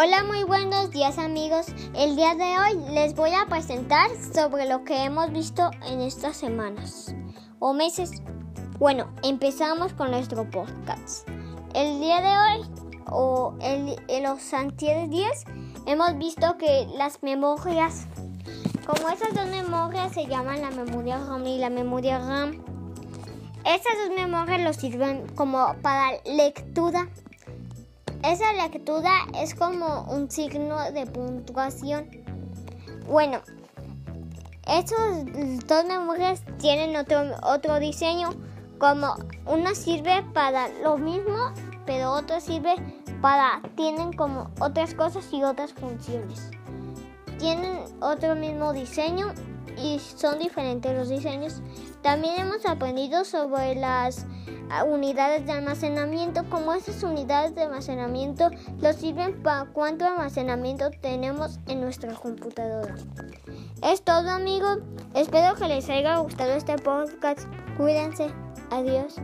Hola, muy buenos días amigos. El día de hoy les voy a presentar sobre lo que hemos visto en estas semanas o meses. Bueno, empezamos con nuestro podcast. El día de hoy o el, en los anteriores días hemos visto que las memorias, como esas dos memorias se llaman la memoria RAM y la memoria RAM. Estas dos memorias los sirven como para lectura esa lectura es como un signo de puntuación. Bueno, estos dos memorias tienen otro, otro diseño, como una sirve para lo mismo, pero otra sirve para, tienen como otras cosas y otras funciones. Tienen otro mismo diseño y son diferentes los diseños. También hemos aprendido sobre las unidades de almacenamiento, como esas unidades de almacenamiento nos sirven para cuánto almacenamiento tenemos en nuestra computadora. Es todo amigos, espero que les haya gustado este podcast. Cuídense, adiós.